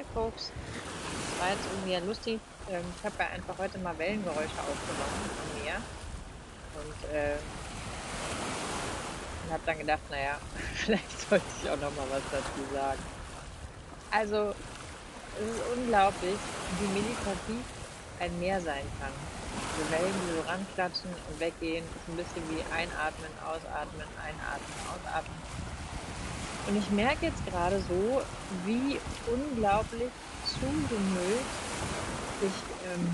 Hi Folks. Das war jetzt irgendwie ja lustig. Ähm, ich habe ja einfach heute mal Wellengeräusche aufgenommen am Meer. Und, äh, habe dann gedacht, naja, vielleicht sollte ich auch noch mal was dazu sagen. Also, es ist unglaublich, wie meditativ ein Meer sein kann. Die Wellen, die so ranklatschen und weggehen, ist ein bisschen wie einatmen, ausatmen, einatmen, ausatmen. Und ich merke jetzt gerade so, wie unglaublich zugemüllt ich ähm,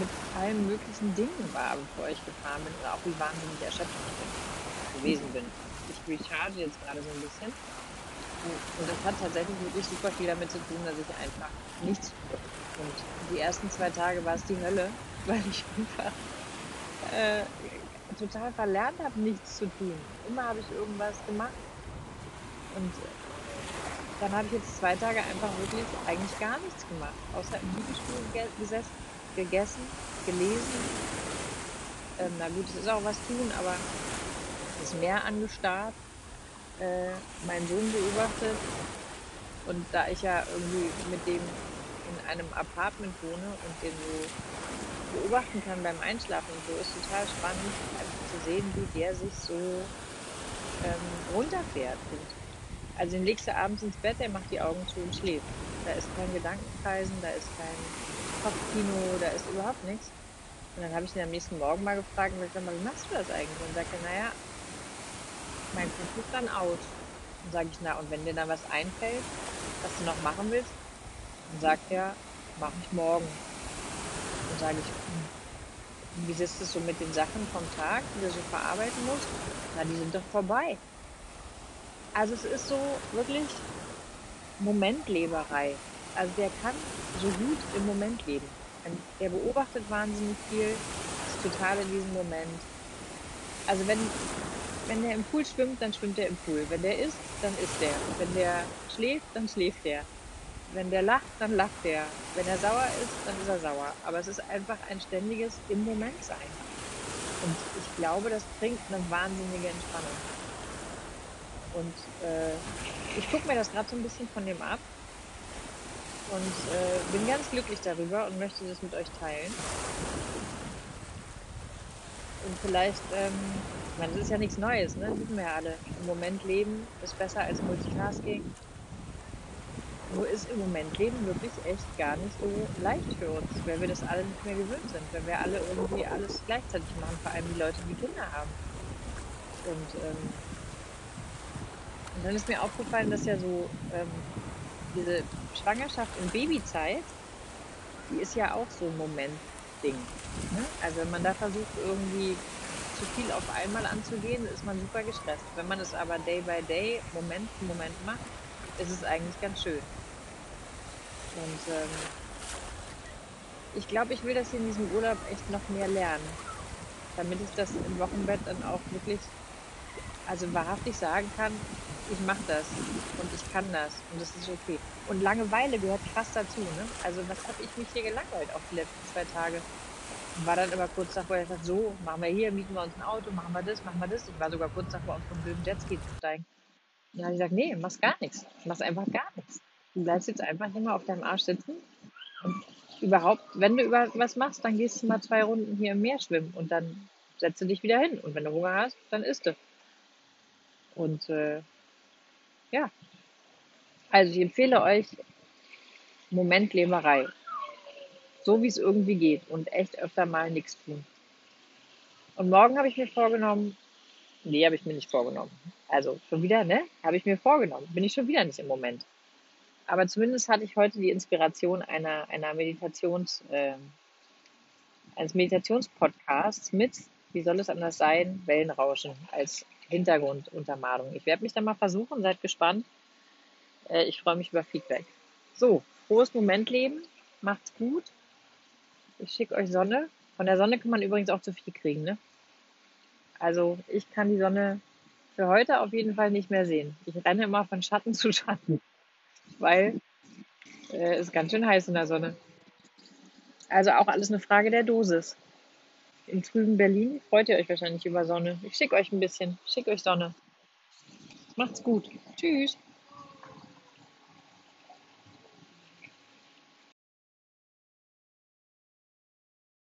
mit allen möglichen Dingen war, bevor ich gefahren bin, oder auch wie wahnsinnig erschöpft ich bin, gewesen bin. Ich recharge jetzt gerade so ein bisschen. Und das hat tatsächlich wirklich super viel damit zu tun, dass ich einfach nichts. Und die ersten zwei Tage war es die Hölle, weil ich einfach äh, total verlernt habe, nichts zu tun. Immer habe ich irgendwas gemacht. Und dann habe ich jetzt zwei Tage einfach wirklich eigentlich gar nichts gemacht, außer im Videospiel gesessen, gegessen, gelesen. Ähm, na gut, es ist auch was tun, aber das Meer angestarrt, äh, meinen Sohn beobachtet. Und da ich ja irgendwie mit dem in einem Apartment wohne und den so beobachten kann beim Einschlafen und so, ist total spannend, einfach zu sehen, wie der sich so ähm, runterfährt. Und also den legst du abends ins Bett, der macht die Augen zu und schläft. Da ist kein Gedankenkreisen, da ist kein Kopfkino, da ist überhaupt nichts. Und dann habe ich ihn am nächsten Morgen mal gefragt und gesagt, wie machst du das eigentlich? Und sagte, naja, mein Kopf ist dann aus. Und sage ich, na, und wenn dir dann was einfällt, was du noch machen willst, dann sagt er, mache ich morgen. Und sage ich, hm, wie siehst du so mit den Sachen vom Tag, die du so verarbeiten musst? Na, die sind doch vorbei. Also es ist so wirklich Momentleberei. Also der kann so gut im Moment leben. Er beobachtet wahnsinnig viel, ist total in diesem Moment. Also wenn, wenn der im Pool schwimmt, dann schwimmt er im Pool. Wenn der isst, dann isst er. Wenn der schläft, dann schläft er. Wenn der lacht, dann lacht er. Wenn er sauer ist, dann ist er sauer. Aber es ist einfach ein ständiges im Moment sein. Und ich glaube, das bringt eine wahnsinnige Entspannung. Und äh, ich gucke mir das gerade so ein bisschen von dem ab und äh, bin ganz glücklich darüber und möchte das mit euch teilen. Und vielleicht, ähm, ich meine, das ist ja nichts Neues, ne? Das wissen wir ja alle. Im Moment leben ist besser als Multitasking. Nur ist im Moment leben wirklich echt gar nicht so leicht für uns, weil wir das alle nicht mehr gewöhnt sind, wenn wir alle irgendwie alles gleichzeitig machen, vor allem die Leute, die Kinder haben. Und ähm, und dann ist mir aufgefallen, dass ja so ähm, diese Schwangerschaft und Babyzeit, die ist ja auch so ein Moment-Ding. Ne? Also wenn man da versucht, irgendwie zu viel auf einmal anzugehen, ist man super gestresst. Wenn man es aber Day by Day, Moment für Moment macht, ist es eigentlich ganz schön. Und ähm, ich glaube, ich will das in diesem Urlaub echt noch mehr lernen, damit ich das im Wochenbett dann auch wirklich, also wahrhaftig sagen kann, ich mache das und ich kann das und das ist okay. Und Langeweile gehört krass dazu. Ne? Also was habe ich mich hier gelangweilt auf die letzten zwei Tage? War dann immer kurz davor, ich dachte, so, machen wir hier, mieten wir uns ein Auto, machen wir das, machen wir das. Ich war sogar kurz davor, auf so einen blöden Jetski zu steigen. Habe ich gesagt, nee, machst gar nichts. Machst einfach gar nichts. Du bleibst jetzt einfach immer auf deinem Arsch sitzen. Und überhaupt, wenn du über was machst, dann gehst du mal zwei Runden hier im Meer schwimmen und dann setzt du dich wieder hin. Und wenn du Hunger hast, dann isst du. Und äh, ja, also ich empfehle euch Momentleberei. So wie es irgendwie geht und echt öfter mal nichts tun. Und morgen habe ich mir vorgenommen, nee, habe ich mir nicht vorgenommen. Also schon wieder, ne? Habe ich mir vorgenommen. Bin ich schon wieder nicht im Moment. Aber zumindest hatte ich heute die Inspiration einer, einer Meditations, äh, eines Meditationspodcasts mit, wie soll es anders sein, Wellenrauschen als Hintergrunduntermalung. Ich werde mich da mal versuchen, seid gespannt. Äh, ich freue mich über Feedback. So, frohes Momentleben, macht's gut. Ich schicke euch Sonne. Von der Sonne kann man übrigens auch zu viel kriegen, ne? Also ich kann die Sonne für heute auf jeden Fall nicht mehr sehen. Ich renne immer von Schatten zu Schatten, weil äh, ganz schön heiß in der Sonne. Also auch alles eine Frage der Dosis. Im trüben Berlin freut ihr euch wahrscheinlich über Sonne. Ich schicke euch ein bisschen. Ich schicke euch Sonne. Macht's gut. Tschüss.